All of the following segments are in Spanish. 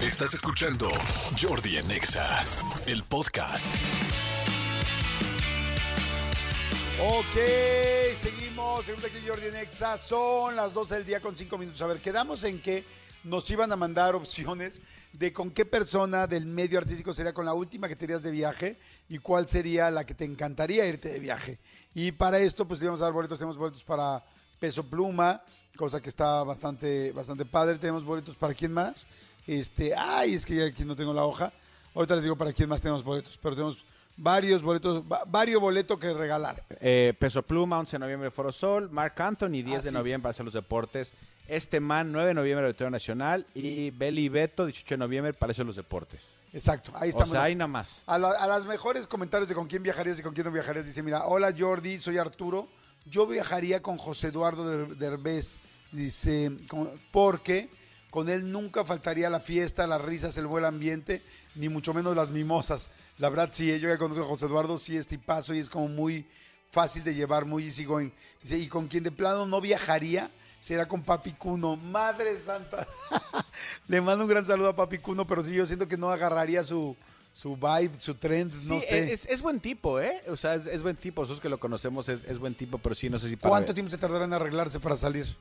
Estás escuchando Jordi en Exa, el podcast. Ok, seguimos. Seguimos aquí Jordi en Exa. Son las 12 del día con 5 minutos. A ver, quedamos en que nos iban a mandar opciones de con qué persona del medio artístico sería con la última que te irías de viaje y cuál sería la que te encantaría irte de viaje. Y para esto, pues le íbamos a dar boletos. Tenemos boletos para Peso Pluma, cosa que está bastante, bastante padre. Tenemos boletos para quién más. Este, ay, es que ya aquí no tengo la hoja. Ahorita les digo para quién más tenemos boletos, pero tenemos varios boletos, va- varios boletos que regalar. Eh, Peso Pluma, 11 de noviembre Foro Sol, Mark Anthony, 10 Ah, de sí. noviembre para hacer los deportes, Este Man, 9 de noviembre Auditorio Nacional y Beli Beto, 18 de noviembre Palacio de los Deportes. Exacto, ahí O estamos. sea, ahí nada más. A, la- a las mejores comentarios de con quién viajarías y con quién no viajarías, dice, mira, hola Jordi, soy Arturo, yo viajaría con José Eduardo Der- Derbez, dice, porque con él nunca faltaría la fiesta, las risas, el buen ambiente, ni mucho menos las mimosas. La verdad, sí, yo que conozco a José Eduardo, sí es tipazo y es como muy fácil de llevar, muy easygoing. Dice, y con quien de plano no viajaría, será con Papi Cuno. Madre santa. Le mando un gran saludo a Papi Cuno, pero sí, yo siento que no agarraría su, su vibe, su trend, no Sí, sé. Es, es buen tipo, ¿eh? O sea, es, es buen tipo. Nosotros que lo conocemos es, es buen tipo, pero sí, no sé si para... ¿Cuánto tiempo se tardará en arreglarse para salir?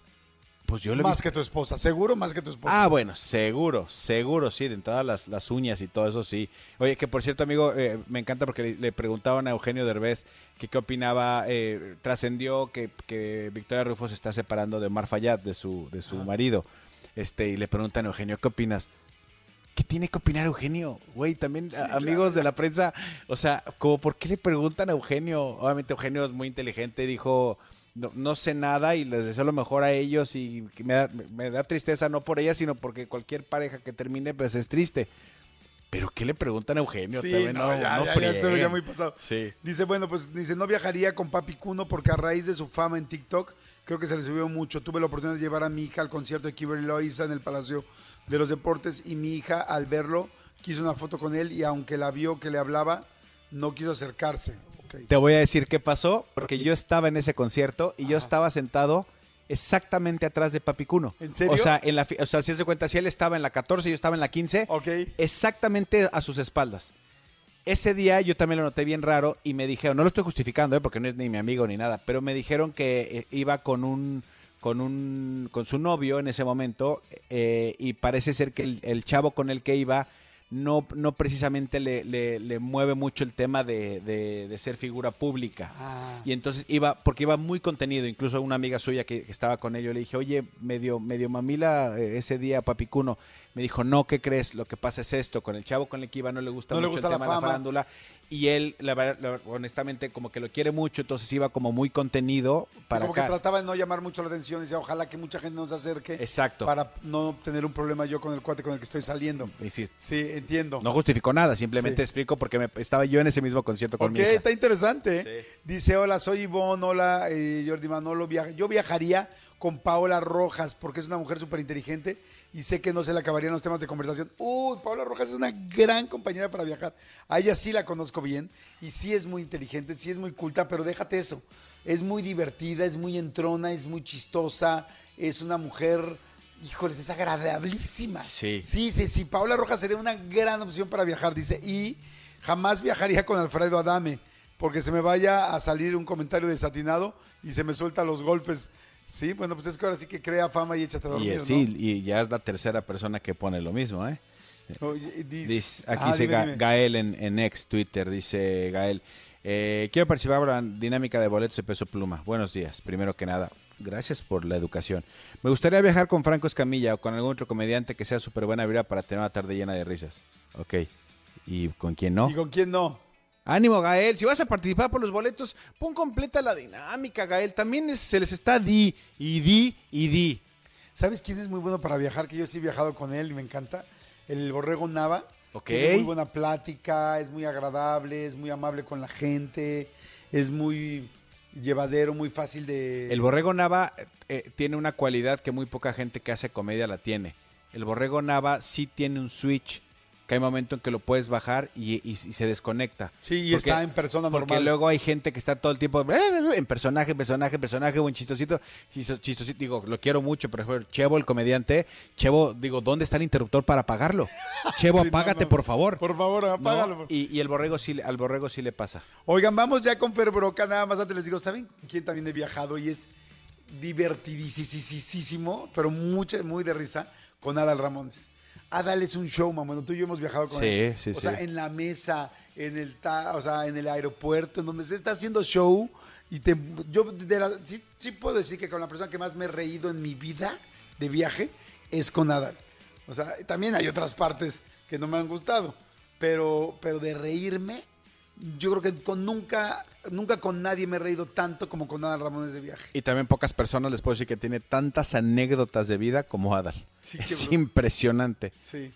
Pues yo le Más que tu esposa, seguro más que tu esposa. Ah, bueno, seguro, seguro, sí, de entrada las, las uñas y todo eso, sí. Oye, que por cierto, amigo, eh, me encanta porque le, le preguntaban a Eugenio Derbez que qué opinaba, eh, trascendió que, que Victoria Rufo se está separando de Omar Fayad, de su, de su marido, este, y le preguntan a Eugenio, ¿qué opinas? ¿Qué tiene que opinar Eugenio? Güey, también Sí, a- claro. amigos de la prensa, o sea, como por qué le preguntan a Eugenio? Obviamente Eugenio es muy inteligente, dijo, no, no sé nada y les deseo lo mejor a ellos y me da, me da tristeza no por ella, sino porque cualquier pareja que termine pues es triste. Pero ¿qué le preguntan a Eugenio? Sí, También no, ya, no ya, muy pasado. Sí. Dice, bueno, pues dice, no viajaría con Papi Cuno porque a raíz de su fama en TikTok, creo que se le subió mucho. Tuve la oportunidad de llevar a mi hija al concierto de Kimberly Loaiza en el Palacio de los Deportes y mi hija, al verlo, quiso una foto con él y aunque la vio que le hablaba, no quiso acercarse. Te voy a decir qué pasó, porque yo estaba en ese concierto y yo estaba sentado exactamente atrás de Papi Cuno. ¿En serio? O sea, en la, o sea, si se cuenta, si él estaba en la 14 y yo estaba en la 15, Ok. exactamente a sus espaldas. Ese día yo también lo noté bien raro y me dijeron, no lo estoy justificando, ¿eh? porque no es ni mi amigo ni nada, pero me dijeron que eh, iba con un con un con su novio en ese momento eh, y parece ser que el, el chavo con el que iba no, no precisamente le, le- le mueve mucho el tema de, de- de ser figura pública. Ah. Y entonces iba, porque iba muy contenido, incluso una amiga suya que, que estaba con ello, le dije, oye, medio, medio mamila eh, ese día, papicuno. Me dijo, no, ¿qué crees? Lo que pasa es esto, con el chavo con el que iba no le gusta No le mucho gusta el la tema de la farándula. Y él, la verdad, la- honestamente, como que lo quiere mucho, entonces iba como muy contenido para Como que trataba de no llamar mucho la atención y decía, ojalá que mucha gente nos acerque Exacto. para no tener un problema yo con el cuate con el que estoy saliendo. Y sí, Sí, entiendo. no justificó nada, simplemente Sí. explico porque me, estaba yo en ese mismo concierto con Ok, mi hija. está interesante. ¿eh? Sí. Dice, hola, soy Ivonne, hola, eh, Jordi Manolo. Viaja- Yo viajaría con Paola Rojas porque es una mujer súper inteligente y sé que no se le acabarían los temas de conversación. Uy, Paola Rojas es una gran compañera para viajar. A ella sí la conozco bien y sí es muy inteligente, sí es muy culta, pero déjate eso. Es muy divertida, es muy entrona, es muy chistosa, es una mujer... Híjoles, es agradabilísima. Sí. Sí, sí, sí. Paola Rojas sería una gran opción para viajar, dice. Y jamás viajaría con Alfredo Adame, porque se me vaya a salir un comentario desatinado y se me suelta los golpes. Sí, bueno, pues es que ahora sí que crea fama y échate a Y, dormir, ¿no? sí, y ya es la tercera persona que pone lo mismo, ¿eh? Oye, y aquí Ah, dice dime, Ga- dime. Gael en, en ex Twitter, dice Gael. eh, quiero participar en la dinámica de boletos de peso pluma. Buenos días, primero que nada. Gracias por la educación. Me gustaría viajar con Franco Escamilla o con algún otro comediante que sea súper buena vibra para tener una tarde llena de risas. Ok. ¿Y con quién no? ¿Y con quién no? Ánimo, Gael. Si vas a participar por los boletos, pon completa la dinámica, Gael. También es- se les está di y di y di. ¿Sabes quién es muy bueno para viajar? Que yo sí he viajado con él y me encanta. El Borrego Nava. Ok. Tiene muy buena plática, es muy agradable, es muy amable con la gente, es muy llevadero, muy fácil de... El Borrego Nava eh, tiene una cualidad que muy poca gente que hace comedia la tiene. El Borrego Nava sí tiene un switch que hay momento en que lo puedes bajar y, y- y se desconecta. Sí, y Porque- está en persona Porque normal. luego hay gente que está todo el tiempo eh, en personaje, personaje, personaje o en chistosito. chisto- Chistosito, digo, lo quiero mucho, por ejemplo, Chevo, el comediante. Chevo, digo, ¿dónde está el interruptor para apagarlo? Chevo, Sí, apágate, no. por favor. Por favor, ¿No? apágalo. Y, y el borrego sí, al borrego sí le pasa. Oigan, vamos ya con Fer Broca. Nada más antes les digo, ¿saben quién también he viajado y es divertidísimo, pero mucha, muy de risa, con Adal Ramones? Adal es un show, mamá. Tú y yo hemos viajado con Sí, él. sí, o sí. sea, en la mesa, en el, ta- o sea, en el aeropuerto, en donde se está haciendo show. Y te, yo de la- sí, sí puedo decir que con la persona que más me he reído en mi vida de viaje es con Adal. O sea, también hay otras partes que no me han gustado. Pero, pero de reírme, yo creo que con nunca, nunca con nadie me he reído tanto como con Adal Ramones de viaje. Y también pocas personas les puedo decir que tiene tantas anécdotas de vida como Adal. Sí, es impresionante. Sí,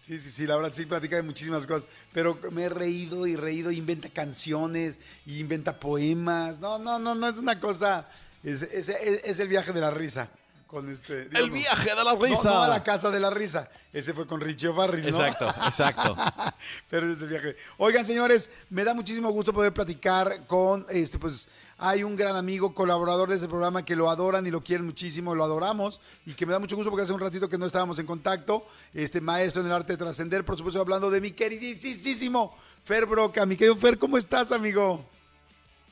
sí, sí, sí, la verdad sí platica de muchísimas cosas, pero me he reído y reído, inventa canciones, inventa poemas, no, no, no, no, es una cosa, es, es- es- es el viaje de la risa, con este... digo, no. de la No, no a la casa de la risa, ese fue con Richie O'Farrill, ¿no? Exacto, exacto. Pero ese es el viaje. Oigan, señores, me da muchísimo gusto poder platicar con, este, pues, hay un gran amigo, colaborador de este programa que lo adoran y lo quieren muchísimo, lo adoramos y que me da mucho gusto porque hace un ratito que no estábamos en contacto, este maestro en el arte de trascender, por supuesto hablando de mi queridísimo Fer Broca. Mi querido Fer, ¿cómo estás, amigo?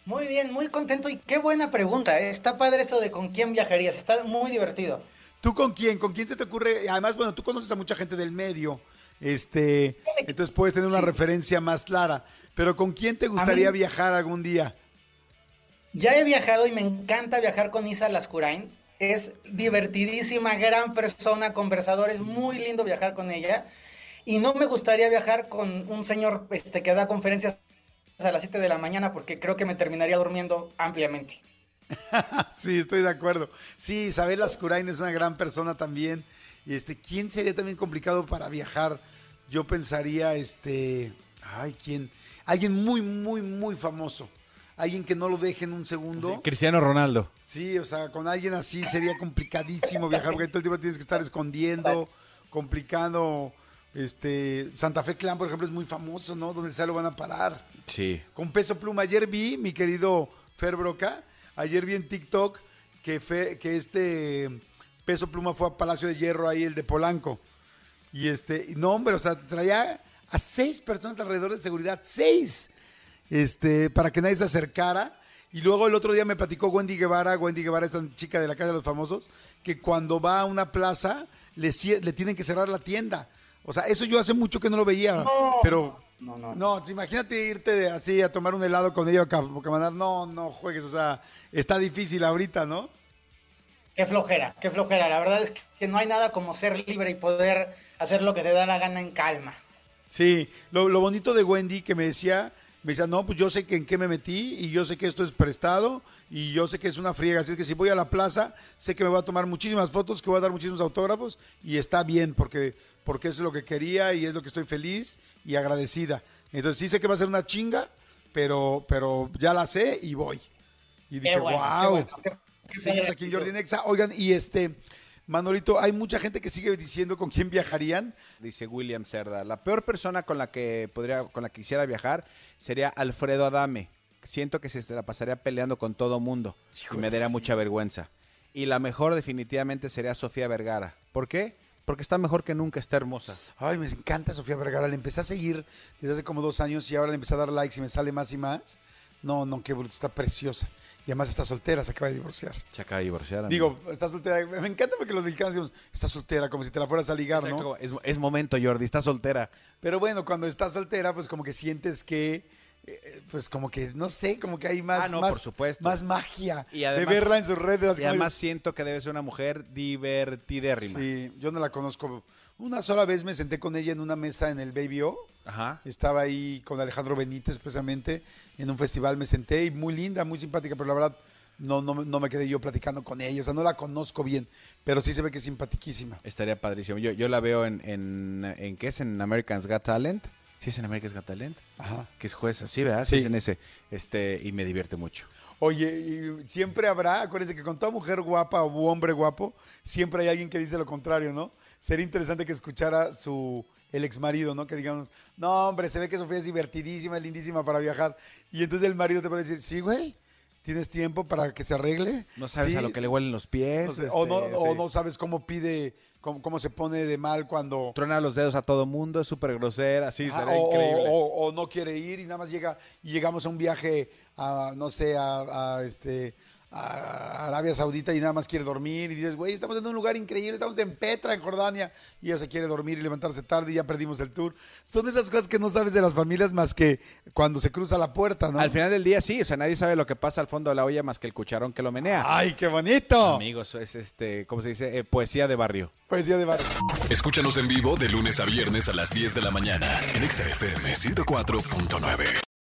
Muy bien, muy contento y qué buena pregunta. ¿eh? Está padre eso de con quién viajarías. Está muy divertido. ¿Tú con quién? ¿Con quién se te ocurre? Además, bueno, tú conoces a mucha gente del medio, este, entonces puedes tener una Sí. referencia más clara. Pero ¿con quién te gustaría mí- viajar algún día? Ya he viajado y me encanta viajar con Isa Lascurain. Es divertidísima, gran persona, conversador. Es muy lindo viajar con ella. Y no me gustaría viajar con un señor este, que da conferencias a las 7 de la mañana porque creo que me terminaría durmiendo ampliamente. Sí, estoy de acuerdo. Sí, Isabel Ascurain es una gran persona también. Y este, ¿quién sería también complicado para viajar? Yo pensaría, este, ay, ¿quién? Alguien muy, muy, muy famoso. Alguien que no lo deje en un segundo. Cristiano Ronaldo. Sí, o sea, con alguien así sería complicadísimo viajar, porque todo el tiempo tienes que estar escondiendo, complicando. Este, Santa Fe Clan, por ejemplo, es muy famoso, ¿no? Donde sea lo van a parar. Sí. Con peso pluma. Ayer vi, mi querido Fer Broca, ayer vi en TikTok que, Fe- que este peso pluma fue a Palacio de Hierro ahí, el de Polanco. Y este, no, hombre, o sea, traía a seis personas alrededor de seguridad, seis, este, para que nadie se acercara. Y luego el otro día me platicó Wendy Guevara, Wendy Guevara, esta chica de la Casa de los Famosos, que cuando va a una plaza le, le tienen que cerrar la tienda. O sea, eso yo hace mucho que no lo veía, pero No, no, no. no, pues imagínate irte de- así a tomar un helado con ella o caminar. No, no juegues, o sea, está difícil ahorita, ¿no? Qué flojera, qué flojera. La verdad es que no hay nada como ser libre y poder hacer lo que te da la gana en calma. Sí, lo, lo bonito de Wendy que me decía, me decía, no, pues yo sé que en qué me metí y yo sé que esto es prestado y yo sé que es una friega, así es que si voy a la plaza, sé que me voy a tomar muchísimas fotos, que voy a dar muchísimos autógrafos y está bien porque, porque es lo que quería y es lo que estoy feliz y agradecida. Entonces sí sé que va a ser una chinga, pero, pero ya la sé y voy. Y dije, Qué bueno, qué wow. bueno, qué- Seguimos aquí en. Jordi Nexa. Oigan, y este, Manolito, hay mucha gente que sigue diciendo con quién viajarían. Dice William Cerda. La peor persona con la que podría, con la que quisiera viajar sería Alfredo Adame. Siento que se la pasaría peleando con todo mundo y me daría sí. mucha vergüenza. Y la mejor definitivamente sería Sofía Vergara. ¿Por qué? Porque está mejor que nunca, está hermosa. Ay, me encanta Sofía Vergara. Le empecé a seguir desde hace como dos años y ahora le empecé a dar likes y me sale más y más. No, no, qué bruto, está preciosa. Y además está soltera, se acaba de divorciar. Se acaba de divorciar. amigo. Digo, está soltera. Me encanta porque los mexicanos decimos, está soltera, como si te la fueras a ligar, Exacto, ¿no? es, es momento, Jordi, está soltera. Pero bueno, cuando estás soltera, pues como que sientes que, eh, pues como que, no sé, como que hay más, Ah, no, más, por supuesto. más magia Y además- de verla en sus redes. Y además siento que debe ser una mujer divertidérrima. Sí, yo no la conozco. Una sola vez me senté con ella en una mesa en el Baby O. Ajá. Estaba ahí con Alejandro Benítez, precisamente, en un festival me senté y muy linda, muy simpática, pero la verdad no, no, no me quedé yo platicando con ella. O sea, no la conozco bien, pero sí se ve que es simpatiquísima. Estaría padrísimo. Yo, yo la veo en, en, en ¿qué es? En American's Got Talent. Sí, es en American's Got Talent. Ajá. Que es jueza, sí, ¿verdad? Sí. Sí. es en ese. Este, y me divierte mucho. Oye, y siempre habrá, acuérdense que con toda mujer guapa o hombre guapo, siempre hay alguien que dice lo contrario, ¿no? Sería interesante que escuchara su el ex marido, ¿no? Que digamos, no, hombre, se ve que Sofía es divertidísima, es lindísima para viajar. Y entonces el marido te puede decir, sí, güey, ¿tienes tiempo para que se arregle? No sabes Sí, a lo que le huelen los pies. no sé, o, no, este, o no sabes cómo pide, cómo, cómo se pone de mal cuando... Truena los dedos a todo mundo, es súper grosera, sí, Ah, será o, increíble. o- o- o no quiere ir y nada más llega y llegamos a un viaje a, no sé, a, a, este a Arabia Saudita y nada más quiere dormir y dices, güey, estamos en un lugar increíble, estamos en Petra, en Jordania, y ella se quiere dormir y levantarse tarde y ya perdimos el tour. Son esas cosas que no sabes de las familias más que cuando se cruza la puerta, ¿no? Al final del día sí, o sea, nadie sabe lo que pasa al fondo de la olla más que el cucharón que lo menea. ¡Ay, qué bonito! Amigos, es este, ¿cómo se dice? Eh, poesía de barrio. Poesía de barrio. Escúchanos en vivo de lunes a viernes a las 10 de la mañana en Exa FM 104.9.